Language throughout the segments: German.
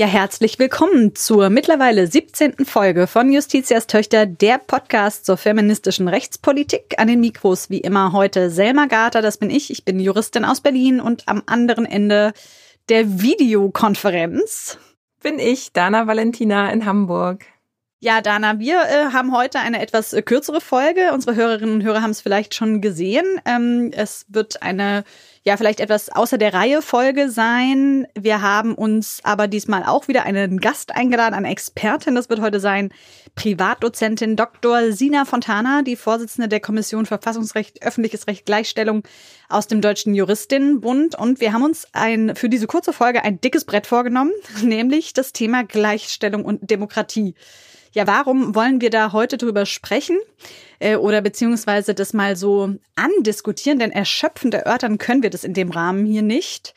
Ja, herzlich willkommen zur mittlerweile 17. Folge von Justitias Töchter, der Podcast zur feministischen Rechtspolitik. An den Mikros wie immer heute Selma Garter, das bin ich. Ich bin Juristin aus Berlin und am anderen Ende der Videokonferenz bin ich, Dana Valentina in Hamburg. Ja, Dana, wir äh, haben heute eine etwas äh, kürzere Folge. Unsere Hörerinnen und Hörer haben es vielleicht schon gesehen. Ähm, es wird eine, ja, vielleicht etwas außer der Reihe Folge sein. Wir haben uns aber diesmal auch wieder einen Gast eingeladen, eine Expertin. Das wird heute sein Privatdozentin Dr. Sina Fontana, die Vorsitzende der Kommission Verfassungsrecht, öffentliches Recht, Gleichstellung aus dem Deutschen Juristinnenbund. Und wir haben uns ein, für diese kurze Folge ein dickes Brett vorgenommen, nämlich das Thema Gleichstellung und Demokratie. Ja, warum wollen wir da heute drüber sprechen äh, oder beziehungsweise das mal so andiskutieren? Denn erschöpfend erörtern können wir das in dem Rahmen hier nicht.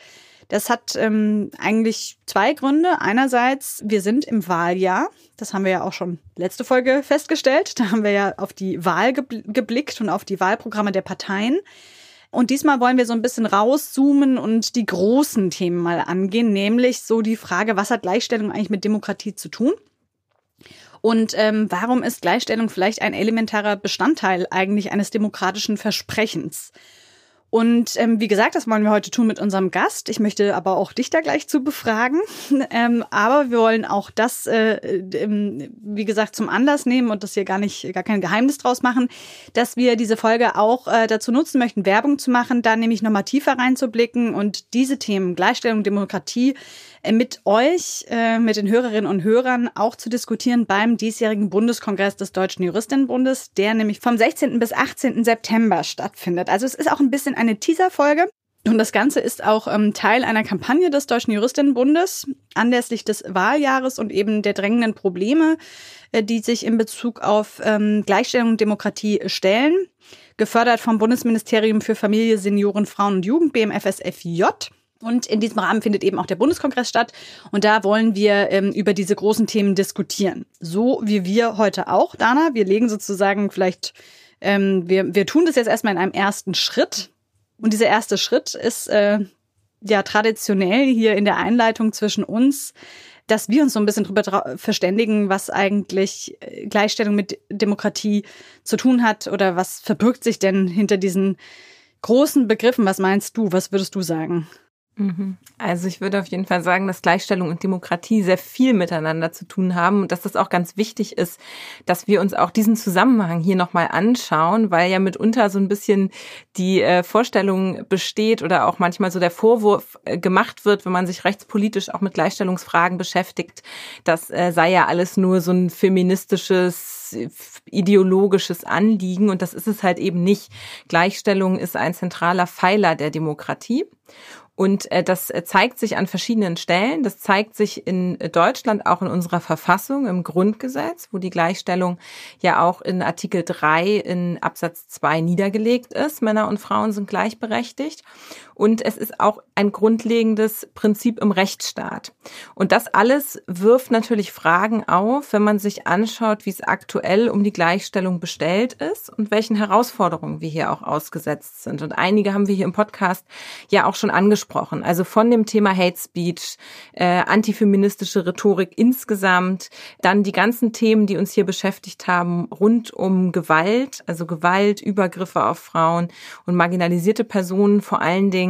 Das hat ähm, eigentlich zwei Gründe. Einerseits, wir sind im Wahljahr. Das haben wir ja auch schon letzte Folge festgestellt. Da haben wir ja auf die Wahl geblickt und auf die Wahlprogramme der Parteien. Und diesmal wollen wir so ein bisschen rauszoomen und die großen Themen mal angehen, nämlich so die Frage, was hat Gleichstellung eigentlich mit Demokratie zu tun? Und ähm, warum ist Gleichstellung vielleicht ein elementarer Bestandteil eigentlich eines demokratischen Versprechens? Und ähm, wie gesagt, das wollen wir heute tun mit unserem Gast. Ich möchte aber auch dich da gleich zu befragen. ähm, aber wir wollen auch das, äh, ähm, wie gesagt, zum Anlass nehmen und das hier gar nicht, gar kein Geheimnis draus machen, dass wir diese Folge auch äh, dazu nutzen möchten, Werbung zu machen, da nämlich nochmal tiefer reinzublicken und diese Themen Gleichstellung, Demokratie mit euch, äh, mit den Hörerinnen und Hörern auch zu diskutieren beim diesjährigen Bundeskongress des Deutschen Juristinnenbundes, der nämlich vom 16. bis 18. September stattfindet. Also es ist auch ein bisschen eine Teaserfolge. Und das Ganze ist auch ähm, Teil einer Kampagne des Deutschen Juristinnenbundes anlässlich des Wahljahres und eben der drängenden Probleme, äh, die sich in Bezug auf ähm, Gleichstellung und Demokratie stellen. Gefördert vom Bundesministerium für Familie, Senioren, Frauen und Jugend, BMFSFJ. Und in diesem Rahmen findet eben auch der Bundeskongress statt. Und da wollen wir ähm, über diese großen Themen diskutieren. So wie wir heute auch, Dana. Wir legen sozusagen vielleicht, ähm, wir, wir tun das jetzt erstmal in einem ersten Schritt. Und dieser erste Schritt ist äh, ja traditionell hier in der Einleitung zwischen uns, dass wir uns so ein bisschen darüber verständigen, was eigentlich äh, Gleichstellung mit Demokratie zu tun hat oder was verbirgt sich denn hinter diesen großen Begriffen. Was meinst du? Was würdest du sagen? Mhm. Also ich würde auf jeden Fall sagen, dass Gleichstellung und Demokratie sehr viel miteinander zu tun haben und dass das auch ganz wichtig ist, dass wir uns auch diesen Zusammenhang hier nochmal anschauen, weil ja mitunter so ein bisschen die äh, Vorstellung besteht oder auch manchmal so der Vorwurf äh, gemacht wird, wenn man sich rechtspolitisch auch mit Gleichstellungsfragen beschäftigt, das äh, sei ja alles nur so ein feministisches ideologisches Anliegen und das ist es halt eben nicht. Gleichstellung ist ein zentraler Pfeiler der Demokratie und äh, das äh, zeigt sich an verschiedenen Stellen. Das zeigt sich in Deutschland auch in unserer Verfassung, im Grundgesetz, wo die Gleichstellung ja auch in Artikel 3 in Absatz 2 niedergelegt ist. Männer und Frauen sind gleichberechtigt. Und es ist auch ein grundlegendes Prinzip im Rechtsstaat. Und das alles wirft natürlich Fragen auf, wenn man sich anschaut, wie es aktuell um die Gleichstellung bestellt ist und welchen Herausforderungen wir hier auch ausgesetzt sind. Und einige haben wir hier im Podcast ja auch schon angesprochen. Also von dem Thema Hate Speech, äh, antifeministische Rhetorik insgesamt, dann die ganzen Themen, die uns hier beschäftigt haben, rund um Gewalt, also Gewalt, Übergriffe auf Frauen und marginalisierte Personen vor allen Dingen.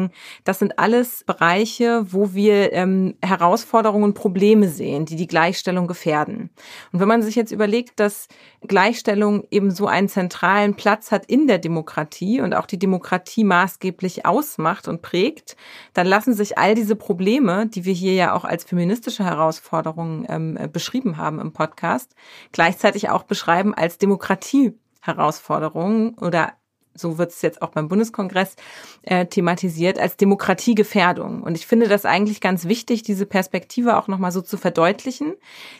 Das sind alles Bereiche, wo wir ähm, Herausforderungen und Probleme sehen, die die Gleichstellung gefährden. Und wenn man sich jetzt überlegt, dass Gleichstellung eben so einen zentralen Platz hat in der Demokratie und auch die Demokratie maßgeblich ausmacht und prägt, dann lassen sich all diese Probleme, die wir hier ja auch als feministische Herausforderungen ähm, äh, beschrieben haben im Podcast, gleichzeitig auch beschreiben als Demokratie-Herausforderungen oder so wird es jetzt auch beim Bundeskongress äh, thematisiert, als Demokratiegefährdung. Und ich finde das eigentlich ganz wichtig, diese Perspektive auch nochmal so zu verdeutlichen.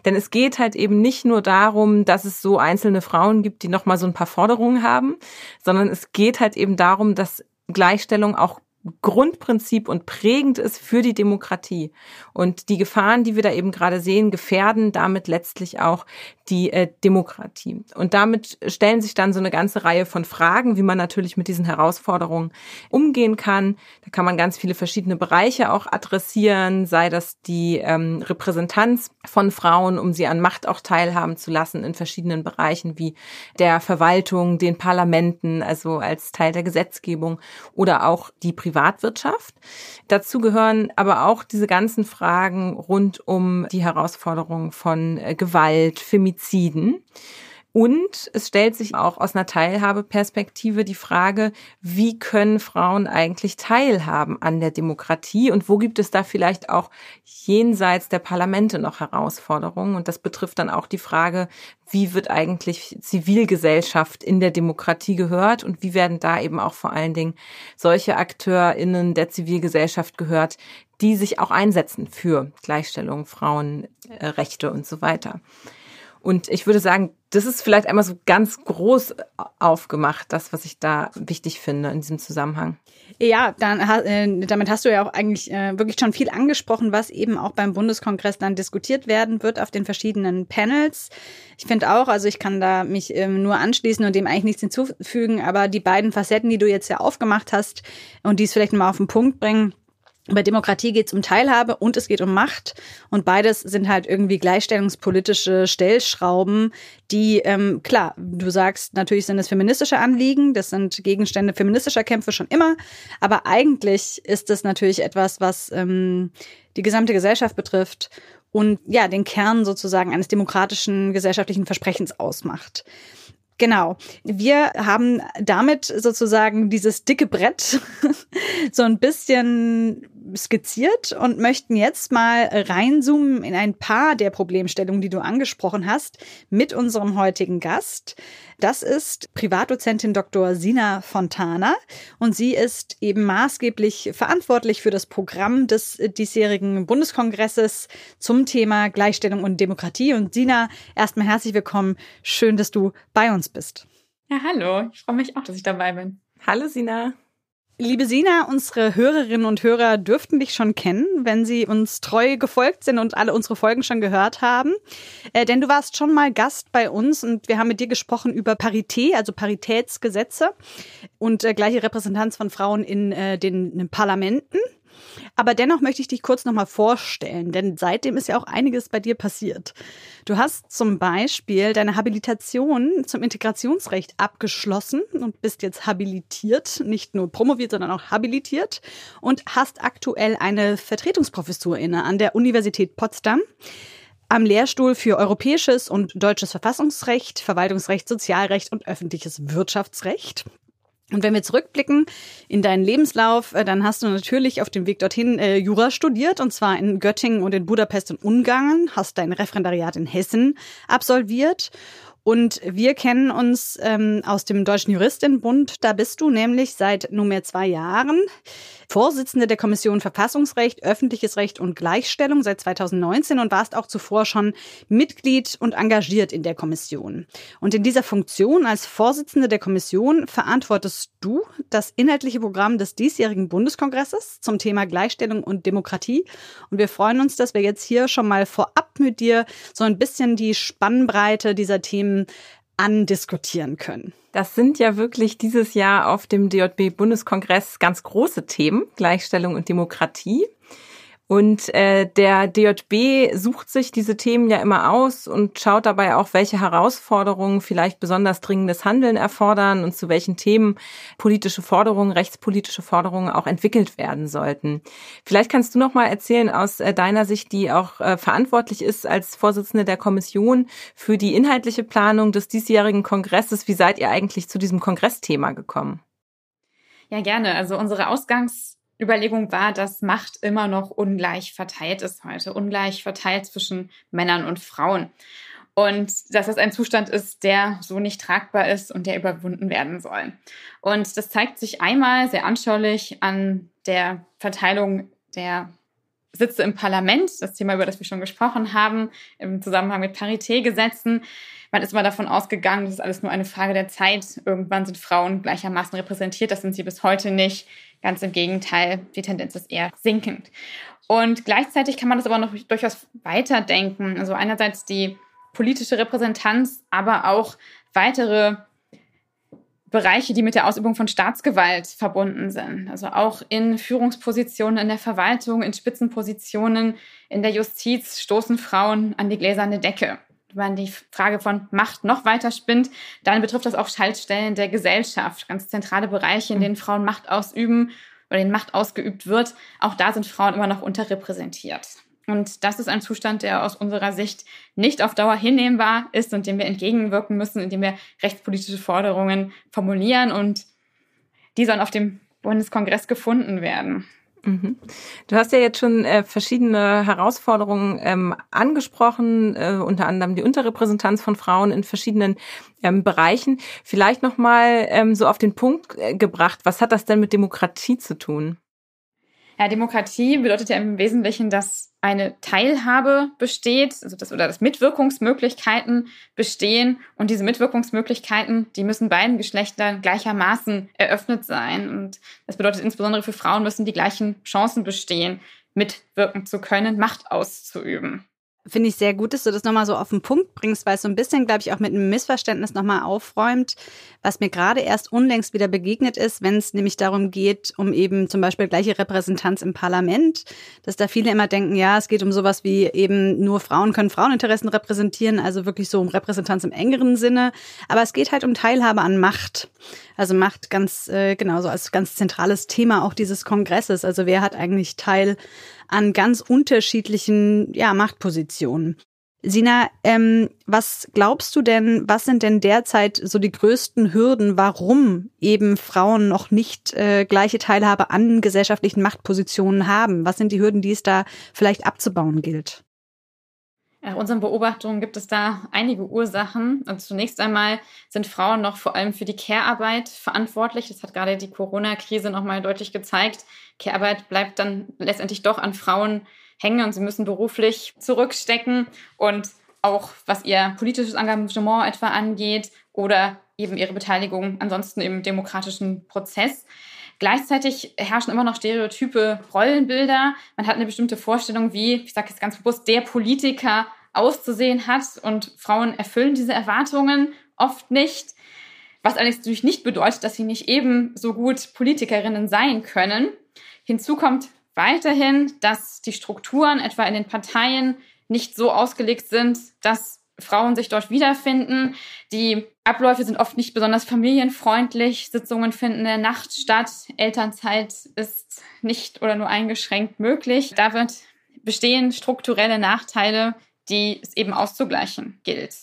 Denn es geht halt eben nicht nur darum, dass es so einzelne Frauen gibt, die nochmal so ein paar Forderungen haben, sondern es geht halt eben darum, dass Gleichstellung auch Grundprinzip und prägend ist für die Demokratie. Und die Gefahren, die wir da eben gerade sehen, gefährden damit letztlich auch die äh, Demokratie. Und damit stellen sich dann so eine ganze Reihe von Fragen, wie man natürlich mit diesen Herausforderungen umgehen kann. Da kann man ganz viele verschiedene Bereiche auch adressieren, sei das die ähm, Repräsentanz von Frauen, um sie an Macht auch teilhaben zu lassen in verschiedenen Bereichen wie der Verwaltung, den Parlamenten, also als Teil der Gesetzgebung oder auch die Privatwirtschaft. Dazu gehören aber auch diese ganzen Fragen rund um die Herausforderungen von äh, Gewalt, Femiziden. Und es stellt sich auch aus einer Teilhabeperspektive die Frage, wie können Frauen eigentlich teilhaben an der Demokratie und wo gibt es da vielleicht auch jenseits der Parlamente noch Herausforderungen? Und das betrifft dann auch die Frage, wie wird eigentlich Zivilgesellschaft in der Demokratie gehört und wie werden da eben auch vor allen Dingen solche AkteurInnen der Zivilgesellschaft gehört, die sich auch einsetzen für Gleichstellung, Frauenrechte und so weiter. Und ich würde sagen, das ist vielleicht einmal so ganz groß aufgemacht, das, was ich da wichtig finde in diesem Zusammenhang. Ja, dann, äh, damit hast du ja auch eigentlich äh, wirklich schon viel angesprochen, was eben auch beim Bundeskongress dann diskutiert werden wird auf den verschiedenen Panels. Ich finde auch, also ich kann da mich ähm, nur anschließen und dem eigentlich nichts hinzufügen, aber die beiden Facetten, die du jetzt ja aufgemacht hast und die es vielleicht mal auf den Punkt bringen, bei Demokratie geht es um Teilhabe und es geht um Macht. Und beides sind halt irgendwie gleichstellungspolitische Stellschrauben, die, ähm, klar, du sagst, natürlich sind es feministische Anliegen, das sind Gegenstände feministischer Kämpfe schon immer. Aber eigentlich ist es natürlich etwas, was ähm, die gesamte Gesellschaft betrifft und ja, den Kern sozusagen eines demokratischen gesellschaftlichen Versprechens ausmacht. Genau. Wir haben damit sozusagen dieses dicke Brett so ein bisschen skizziert und möchten jetzt mal reinzoomen in ein paar der Problemstellungen, die du angesprochen hast, mit unserem heutigen Gast. Das ist Privatdozentin Dr. Sina Fontana und sie ist eben maßgeblich verantwortlich für das Programm des diesjährigen Bundeskongresses zum Thema Gleichstellung und Demokratie. Und Sina, erstmal herzlich willkommen. Schön, dass du bei uns bist. Ja, hallo. Ich freue mich auch, dass ich dabei bin. Hallo, Sina. Liebe Sina, unsere Hörerinnen und Hörer dürften dich schon kennen, wenn sie uns treu gefolgt sind und alle unsere Folgen schon gehört haben. Äh, denn du warst schon mal Gast bei uns und wir haben mit dir gesprochen über Parität, also Paritätsgesetze und äh, gleiche Repräsentanz von Frauen in äh, den, in den Parlamenten. Aber dennoch möchte ich dich kurz nochmal vorstellen, denn seitdem ist ja auch einiges bei dir passiert. Du hast zum Beispiel deine Habilitation zum Integrationsrecht abgeschlossen und bist jetzt habilitiert, nicht nur promoviert, sondern auch habilitiert und hast aktuell eine Vertretungsprofessur inne an der Universität Potsdam am Lehrstuhl für europäisches und deutsches Verfassungsrecht, Verwaltungsrecht, Sozialrecht und öffentliches Wirtschaftsrecht. Und wenn wir zurückblicken in deinen Lebenslauf, äh, dann hast du natürlich auf dem Weg dorthin äh, Jura studiert, und zwar in Göttingen und in Budapest und Ungarn, hast dein Referendariat in Hessen absolviert und wir kennen uns ähm, aus dem Deutschen Juristinnenbund. Da bist du nämlich seit nunmehr zwei Jahren Vorsitzende der Kommission Verfassungsrecht, öffentliches Recht und Gleichstellung seit 2019 und warst auch zuvor schon Mitglied und engagiert in der Kommission. Und in dieser Funktion als Vorsitzende der Kommission verantwortest du das inhaltliche Programm des diesjährigen Bundeskongresses zum Thema Gleichstellung und Demokratie. Und wir freuen uns, dass wir jetzt hier schon mal vorab mit dir so ein bisschen die Spannbreite dieser Themen andiskutieren können. Das sind ja wirklich dieses Jahr auf dem DJB-Bundeskongress ganz große Themen, Gleichstellung und Demokratie. Und äh, der DJB sucht sich diese Themen ja immer aus und schaut dabei auch, welche Herausforderungen vielleicht besonders dringendes Handeln erfordern und zu welchen Themen politische Forderungen, rechtspolitische Forderungen auch entwickelt werden sollten. Vielleicht kannst du noch mal erzählen aus äh, deiner Sicht, die auch äh, verantwortlich ist als Vorsitzende der Kommission für die inhaltliche Planung des diesjährigen Kongresses. Wie seid ihr eigentlich zu diesem Kongressthema gekommen? Ja, gerne. Also unsere Ausgangs Überlegung war, dass Macht immer noch ungleich verteilt ist heute, ungleich verteilt zwischen Männern und Frauen. und dass das ein Zustand ist, der so nicht tragbar ist und der überwunden werden soll. Und das zeigt sich einmal sehr anschaulich an der Verteilung der Sitze im Parlament, das Thema, über das wir schon gesprochen haben, im Zusammenhang mit Paritätgesetzen. Man ist immer davon ausgegangen, das ist alles nur eine Frage der Zeit. Irgendwann sind Frauen gleichermaßen repräsentiert. Das sind sie bis heute nicht. Ganz im Gegenteil, die Tendenz ist eher sinkend. Und gleichzeitig kann man das aber noch durchaus weiterdenken. Also einerseits die politische Repräsentanz, aber auch weitere Bereiche, die mit der Ausübung von Staatsgewalt verbunden sind. Also auch in Führungspositionen in der Verwaltung, in Spitzenpositionen in der Justiz stoßen Frauen an die gläserne Decke. Wenn man die Frage von Macht noch weiter spinnt, dann betrifft das auch Schaltstellen der Gesellschaft, ganz zentrale Bereiche, in denen Frauen Macht ausüben oder denen Macht ausgeübt wird. Auch da sind Frauen immer noch unterrepräsentiert. Und das ist ein Zustand, der aus unserer Sicht nicht auf Dauer hinnehmbar ist und dem wir entgegenwirken müssen, indem wir rechtspolitische Forderungen formulieren und die sollen auf dem Bundeskongress gefunden werden. Mhm. Du hast ja jetzt schon äh, verschiedene Herausforderungen ähm, angesprochen, äh, unter anderem die Unterrepräsentanz von Frauen in verschiedenen ähm, Bereichen. Vielleicht noch mal ähm, so auf den Punkt äh, gebracht. Was hat das denn mit Demokratie zu tun? Ja, Demokratie bedeutet ja im Wesentlichen, dass eine Teilhabe besteht, also das oder dass Mitwirkungsmöglichkeiten bestehen und diese Mitwirkungsmöglichkeiten, die müssen beiden Geschlechtern gleichermaßen eröffnet sein und das bedeutet insbesondere für Frauen müssen die gleichen Chancen bestehen, mitwirken zu können, Macht auszuüben. Finde ich sehr gut, dass du das nochmal so auf den Punkt bringst, weil es so ein bisschen, glaube ich, auch mit einem Missverständnis nochmal aufräumt, was mir gerade erst unlängst wieder begegnet ist, wenn es nämlich darum geht, um eben zum Beispiel gleiche Repräsentanz im Parlament, dass da viele immer denken, ja, es geht um sowas wie eben nur Frauen können Fraueninteressen repräsentieren, also wirklich so um Repräsentanz im engeren Sinne. Aber es geht halt um Teilhabe an Macht. Also Macht ganz, äh, genau, so als ganz zentrales Thema auch dieses Kongresses. Also wer hat eigentlich Teil an ganz unterschiedlichen ja, Machtpositionen. Sina, ähm, was glaubst du denn, was sind denn derzeit so die größten Hürden, warum eben Frauen noch nicht äh, gleiche Teilhabe an gesellschaftlichen Machtpositionen haben? Was sind die Hürden, die es da vielleicht abzubauen gilt? Nach unseren Beobachtungen gibt es da einige Ursachen. Und zunächst einmal sind Frauen noch vor allem für die Care-Arbeit verantwortlich. Das hat gerade die Corona-Krise nochmal deutlich gezeigt. Care-Arbeit bleibt dann letztendlich doch an Frauen hängen und sie müssen beruflich zurückstecken. Und auch was ihr politisches Engagement etwa angeht oder eben ihre Beteiligung ansonsten im demokratischen Prozess. Gleichzeitig herrschen immer noch stereotype Rollenbilder. Man hat eine bestimmte Vorstellung, wie, ich sage jetzt ganz bewusst, der Politiker auszusehen hat. Und Frauen erfüllen diese Erwartungen oft nicht. Was allerdings natürlich nicht bedeutet, dass sie nicht eben so gut Politikerinnen sein können. Hinzu kommt weiterhin, dass die Strukturen etwa in den Parteien nicht so ausgelegt sind, dass Frauen sich dort wiederfinden. Die Abläufe sind oft nicht besonders familienfreundlich. Sitzungen finden in der Nacht statt. Elternzeit ist nicht oder nur eingeschränkt möglich. Da wird bestehen strukturelle Nachteile, die es eben auszugleichen gilt.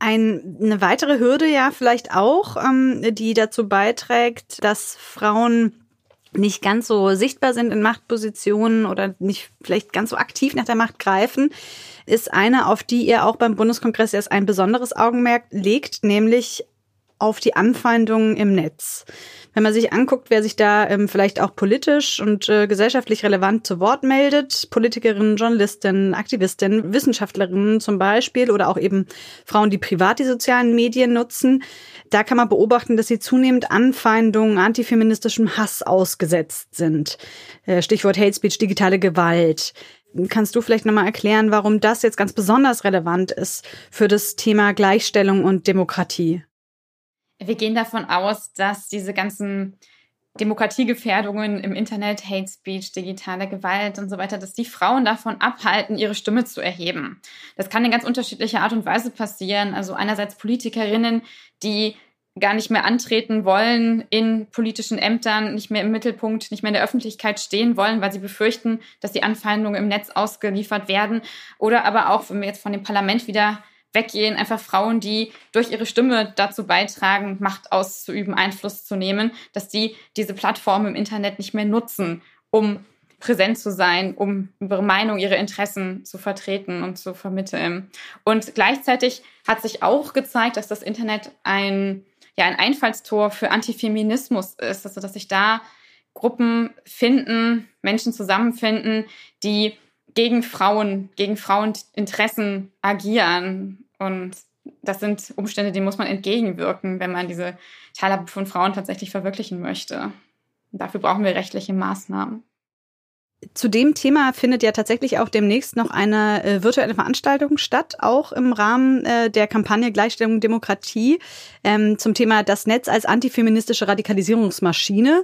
Ein, eine weitere Hürde ja vielleicht auch, ähm, die dazu beiträgt, dass Frauen nicht ganz so sichtbar sind in Machtpositionen oder nicht vielleicht ganz so aktiv nach der Macht greifen, ist eine, auf die ihr auch beim Bundeskongress erst ein besonderes Augenmerk legt, nämlich auf die Anfeindungen im Netz. Wenn man sich anguckt, wer sich da ähm, vielleicht auch politisch und äh, gesellschaftlich relevant zu Wort meldet, Politikerinnen, Journalistinnen, Aktivistinnen, Wissenschaftlerinnen zum Beispiel oder auch eben Frauen, die privat die sozialen Medien nutzen, da kann man beobachten, dass sie zunehmend Anfeindungen, antifeministischem Hass ausgesetzt sind. Äh, Stichwort Hate Speech, digitale Gewalt. Kannst du vielleicht nochmal erklären, warum das jetzt ganz besonders relevant ist für das Thema Gleichstellung und Demokratie? Wir gehen davon aus, dass diese ganzen Demokratiegefährdungen im Internet, Hate Speech, digitale Gewalt und so weiter, dass die Frauen davon abhalten, ihre Stimme zu erheben. Das kann in ganz unterschiedlicher Art und Weise passieren. Also einerseits Politikerinnen, die gar nicht mehr antreten wollen in politischen Ämtern, nicht mehr im Mittelpunkt, nicht mehr in der Öffentlichkeit stehen wollen, weil sie befürchten, dass die Anfeindungen im Netz ausgeliefert werden. Oder aber auch, wenn wir jetzt von dem Parlament wieder weggehen, einfach Frauen, die durch ihre Stimme dazu beitragen, Macht auszuüben, Einfluss zu nehmen, dass die diese Plattform im Internet nicht mehr nutzen, um präsent zu sein, um ihre Meinung, ihre Interessen zu vertreten und zu vermitteln. Und gleichzeitig hat sich auch gezeigt, dass das Internet ein, ja, ein Einfallstor für Antifeminismus ist, also dass sich da Gruppen finden, Menschen zusammenfinden, die gegen Frauen, gegen Fraueninteressen agieren. Und das sind Umstände, denen muss man entgegenwirken, wenn man diese Teilhabe von Frauen tatsächlich verwirklichen möchte. Und dafür brauchen wir rechtliche Maßnahmen. Zu dem Thema findet ja tatsächlich auch demnächst noch eine äh, virtuelle Veranstaltung statt, auch im Rahmen äh, der Kampagne Gleichstellung Demokratie ähm, zum Thema das Netz als antifeministische Radikalisierungsmaschine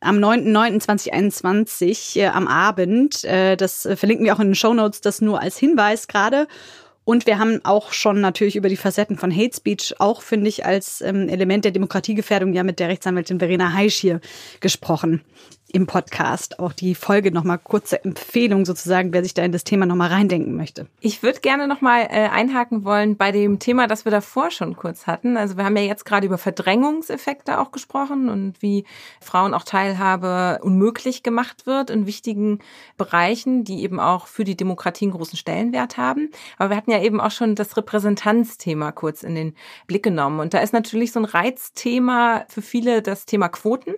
am 9.9.2021 äh, am Abend. Äh, das äh, verlinken wir auch in den Show Notes, das nur als Hinweis gerade. Und wir haben auch schon natürlich über die Facetten von Hate Speech, auch finde ich als ähm, Element der Demokratiegefährdung ja mit der Rechtsanwältin Verena Heisch hier gesprochen im Podcast. Auch die Folge nochmal kurze Empfehlung sozusagen, wer sich da in das Thema nochmal reindenken möchte. Ich würde gerne nochmal äh, einhaken wollen bei dem Thema, das wir davor schon kurz hatten. Also wir haben ja jetzt gerade über Verdrängungseffekte auch gesprochen und wie Frauen auch Teilhabe unmöglich gemacht wird in wichtigen Bereichen, die eben auch für die Demokratie einen großen Stellenwert haben. Aber wir hatten ja eben auch schon das Repräsentanzthema kurz in den Blick genommen. Und da ist natürlich so ein Reizthema für viele das Thema Quoten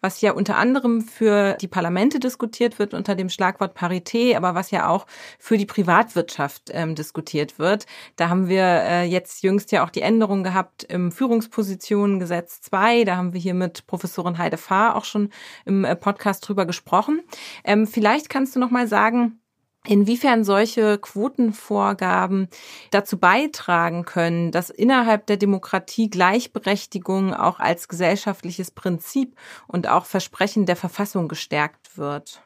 was ja unter anderem für die Parlamente diskutiert wird unter dem Schlagwort Parität, aber was ja auch für die Privatwirtschaft ähm, diskutiert wird. Da haben wir äh, jetzt jüngst ja auch die Änderung gehabt im Führungspositionengesetz 2. Da haben wir hier mit Professorin Heide Fahr auch schon im äh, Podcast drüber gesprochen. Ähm, vielleicht kannst du noch mal sagen, inwiefern solche Quotenvorgaben dazu beitragen können, dass innerhalb der Demokratie Gleichberechtigung auch als gesellschaftliches Prinzip und auch Versprechen der Verfassung gestärkt wird.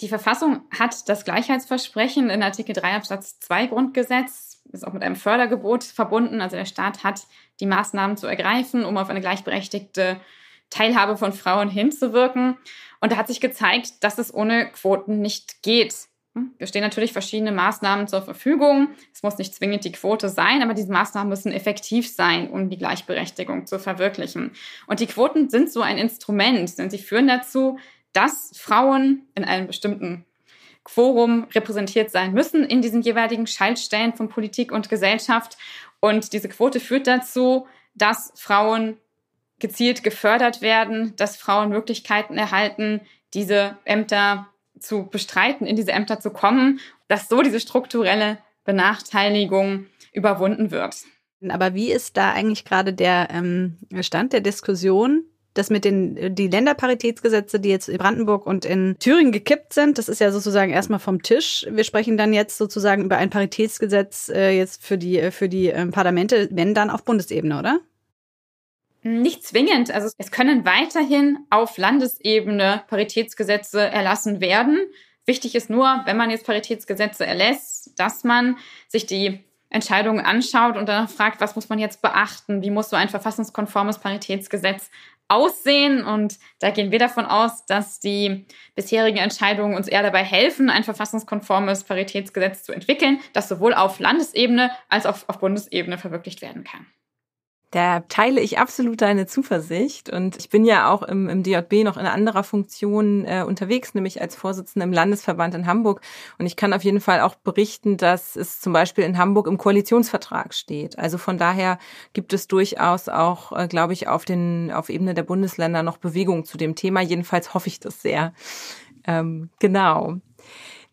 Die Verfassung hat das Gleichheitsversprechen in Artikel 3 Absatz 2 Grundgesetz, ist auch mit einem Fördergebot verbunden. Also der Staat hat die Maßnahmen zu ergreifen, um auf eine gleichberechtigte Teilhabe von Frauen hinzuwirken. Und da hat sich gezeigt, dass es ohne Quoten nicht geht. Wir stehen natürlich verschiedene Maßnahmen zur Verfügung. Es muss nicht zwingend die Quote sein, aber diese Maßnahmen müssen effektiv sein, um die Gleichberechtigung zu verwirklichen. Und die Quoten sind so ein Instrument, denn sie führen dazu, dass Frauen in einem bestimmten Quorum repräsentiert sein müssen in diesen jeweiligen Schaltstellen von Politik und Gesellschaft. Und diese Quote führt dazu, dass Frauen gezielt gefördert werden, dass Frauen Möglichkeiten erhalten, diese Ämter zu bestreiten, in diese Ämter zu kommen, dass so diese strukturelle Benachteiligung überwunden wird. Aber wie ist da eigentlich gerade der ähm, Stand der Diskussion? Das mit den die Länderparitätsgesetze, die jetzt in Brandenburg und in Thüringen gekippt sind, das ist ja sozusagen erstmal vom Tisch. Wir sprechen dann jetzt sozusagen über ein Paritätsgesetz äh, jetzt für die für die äh, Parlamente, wenn dann auf Bundesebene, oder? Nicht zwingend. Also es können weiterhin auf Landesebene Paritätsgesetze erlassen werden. Wichtig ist nur, wenn man jetzt Paritätsgesetze erlässt, dass man sich die Entscheidungen anschaut und dann fragt, was muss man jetzt beachten? Wie muss so ein verfassungskonformes Paritätsgesetz aussehen? Und da gehen wir davon aus, dass die bisherigen Entscheidungen uns eher dabei helfen, ein verfassungskonformes Paritätsgesetz zu entwickeln, das sowohl auf Landesebene als auch auf Bundesebene verwirklicht werden kann. Da teile ich absolut deine Zuversicht. Und ich bin ja auch im, im DJB noch in anderer Funktion äh, unterwegs, nämlich als Vorsitzende im Landesverband in Hamburg. Und ich kann auf jeden Fall auch berichten, dass es zum Beispiel in Hamburg im Koalitionsvertrag steht. Also von daher gibt es durchaus auch, äh, glaube ich, auf, den, auf Ebene der Bundesländer noch Bewegung zu dem Thema. Jedenfalls hoffe ich das sehr. Ähm, genau.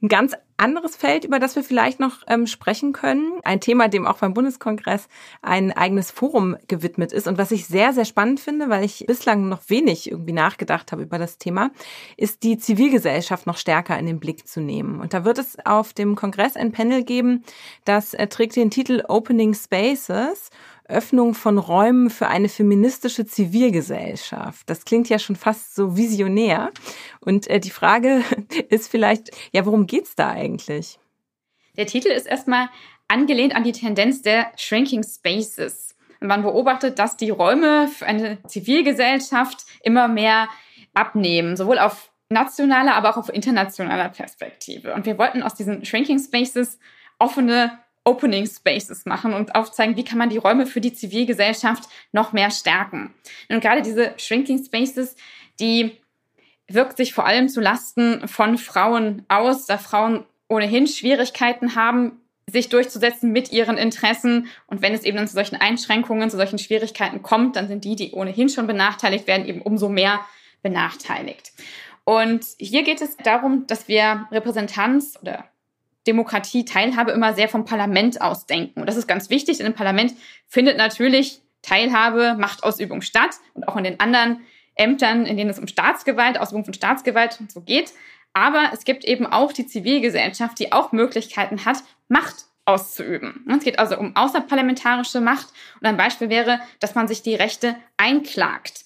Ein ganz anderes Feld, über das wir vielleicht noch ähm, sprechen können. Ein Thema, dem auch beim Bundeskongress ein eigenes Forum gewidmet ist und was ich sehr, sehr spannend finde, weil ich bislang noch wenig irgendwie nachgedacht habe über das Thema, ist die Zivilgesellschaft noch stärker in den Blick zu nehmen. Und da wird es auf dem Kongress ein Panel geben, das äh, trägt den Titel Opening Spaces Öffnung von Räumen für eine feministische Zivilgesellschaft. Das klingt ja schon fast so visionär. Und äh, die Frage ist vielleicht, ja, worum geht's da eigentlich? Der Titel ist erstmal angelehnt an die Tendenz der Shrinking Spaces. Man beobachtet, dass die Räume für eine Zivilgesellschaft immer mehr abnehmen, sowohl auf nationaler, aber auch auf internationaler Perspektive. Und wir wollten aus diesen Shrinking Spaces offene Opening Spaces machen und aufzeigen, wie kann man die Räume für die Zivilgesellschaft noch mehr stärken. Und gerade diese Shrinking Spaces, die wirkt sich vor allem zu Lasten von Frauen aus, da Frauen ohnehin Schwierigkeiten haben, sich durchzusetzen mit ihren Interessen. Und wenn es eben dann zu solchen Einschränkungen, zu solchen Schwierigkeiten kommt, dann sind die, die ohnehin schon benachteiligt werden, eben umso mehr benachteiligt. Und hier geht es darum, dass wir Repräsentanz oder Demokratie, Teilhabe immer sehr vom Parlament aus denken. Und das ist ganz wichtig, denn im Parlament findet natürlich Teilhabe, Machtausübung statt und auch in den anderen Ämtern, in denen es um Staatsgewalt, Ausübung von Staatsgewalt und so geht. Aber es gibt eben auch die Zivilgesellschaft, die auch Möglichkeiten hat, Macht auszuüben. Es geht also um außerparlamentarische Macht. Und ein Beispiel wäre, dass man sich die Rechte einklagt.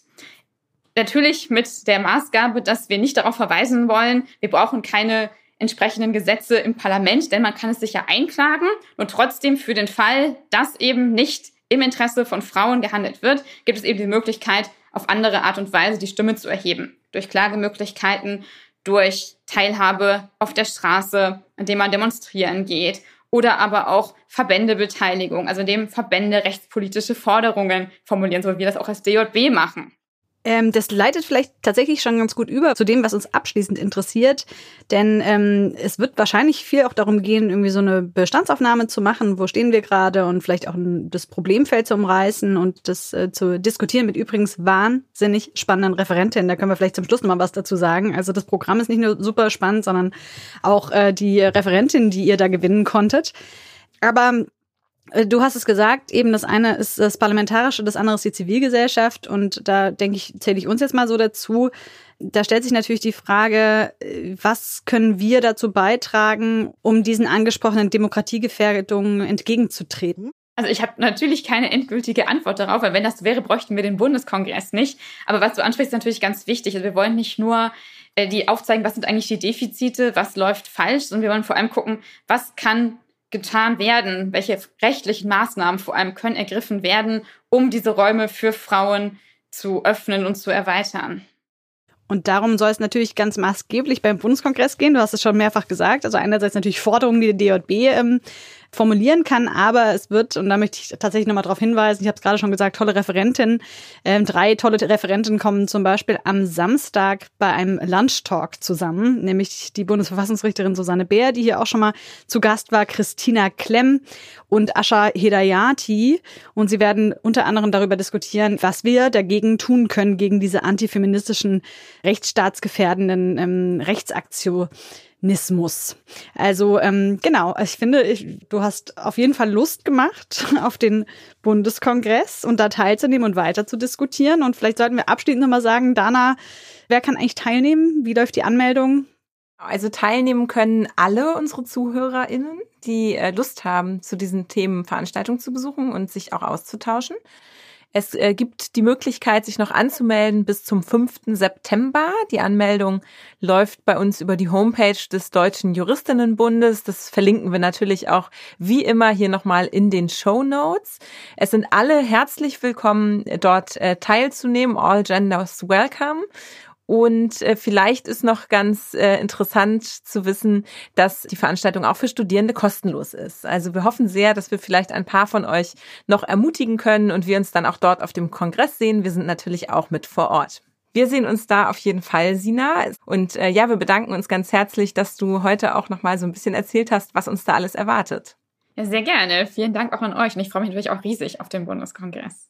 Natürlich mit der Maßgabe, dass wir nicht darauf verweisen wollen, wir brauchen keine entsprechenden Gesetze im Parlament, denn man kann es sich ja einklagen und trotzdem für den Fall, dass eben nicht im Interesse von Frauen gehandelt wird, gibt es eben die Möglichkeit, auf andere Art und Weise die Stimme zu erheben. Durch Klagemöglichkeiten, durch Teilhabe auf der Straße, indem man demonstrieren geht oder aber auch Verbändebeteiligung, also indem Verbände rechtspolitische Forderungen formulieren, so wie wir das auch als DJB machen. Ähm, das leitet vielleicht tatsächlich schon ganz gut über zu dem, was uns abschließend interessiert. Denn ähm, es wird wahrscheinlich viel auch darum gehen, irgendwie so eine Bestandsaufnahme zu machen, wo stehen wir gerade und vielleicht auch das Problemfeld zu umreißen und das äh, zu diskutieren mit übrigens wahnsinnig spannenden Referentinnen. Da können wir vielleicht zum Schluss noch mal was dazu sagen. Also das Programm ist nicht nur super spannend, sondern auch äh, die Referentin, die ihr da gewinnen konntet. Aber du hast es gesagt, eben das eine ist das Parlamentarische, das andere ist die Zivilgesellschaft. Und da denke ich, zähle ich uns jetzt mal so dazu. Da stellt sich natürlich die Frage, äh, was können wir dazu beitragen, um diesen angesprochenen Demokratiegefährdungen entgegenzutreten? Also ich habe natürlich keine endgültige Antwort darauf, weil wenn das wäre, bräuchten wir den Bundeskongress nicht. Aber was du ansprichst, ist natürlich ganz wichtig. Also wir wollen nicht nur äh, die aufzeigen, was sind eigentlich die Defizite, was läuft falsch, sondern wir wollen vor allem gucken, was kann getan werden? Welche rechtlichen Maßnahmen vor allem können ergriffen werden, um diese Räume für Frauen zu öffnen und zu erweitern? Und darum soll es natürlich ganz maßgeblich beim Bundeskongress gehen. Du hast es schon mehrfach gesagt. Also einerseits natürlich Forderungen, die der DJB ähm, formulieren kann, aber es wird, und da möchte ich tatsächlich nochmal darauf hinweisen, ich habe es gerade schon gesagt, tolle Referentinnen. Ähm, drei tolle Referentinnen kommen zum Beispiel am Samstag bei einem Lunchtalk zusammen, nämlich die Bundesverfassungsrichterin Susanne Bär, die hier auch schon mal zu Gast war, Christina Klemm und Ascha Hedayati. Und sie werden unter anderem darüber diskutieren, was wir dagegen tun können, gegen diese antifeministischen, rechtsstaatsgefährdenden ähm, Rechtsaktionen Nismus. Also ähm, genau, ich finde, ich, du hast auf jeden Fall Lust gemacht auf den Bundeskongress und da teilzunehmen und weiter zu diskutieren. Und vielleicht sollten wir abschließend nochmal sagen, Dana, wer kann eigentlich teilnehmen? Wie läuft die Anmeldung? Also teilnehmen können alle unsere ZuhörerInnen, die äh, Lust haben, zu diesen Themen Veranstaltungen zu besuchen und sich auch auszutauschen. Es äh, gibt die Möglichkeit, sich noch anzumelden bis zum 5. September. Die Anmeldung läuft bei uns über die Homepage des Deutschen Juristinnenbundes. Das verlinken wir natürlich auch wie immer hier nochmal in den Show Notes. Es sind alle herzlich willkommen, dort äh, teilzunehmen. All genders welcome. Und äh, vielleicht ist noch ganz äh, interessant zu wissen, dass die Veranstaltung auch für Studierende kostenlos ist. Also wir hoffen sehr, dass wir vielleicht ein paar von euch noch ermutigen können und wir uns dann auch dort auf dem Kongress sehen. Wir sind natürlich auch mit vor Ort. Wir sehen uns da auf jeden Fall, Sina. Und äh, ja, wir bedanken uns ganz herzlich, dass du heute auch noch mal so ein bisschen erzählt hast, was uns da alles erwartet. Ja, sehr gerne. Vielen Dank auch an euch. Und ich freue mich natürlich auch riesig auf den Bundeskongress.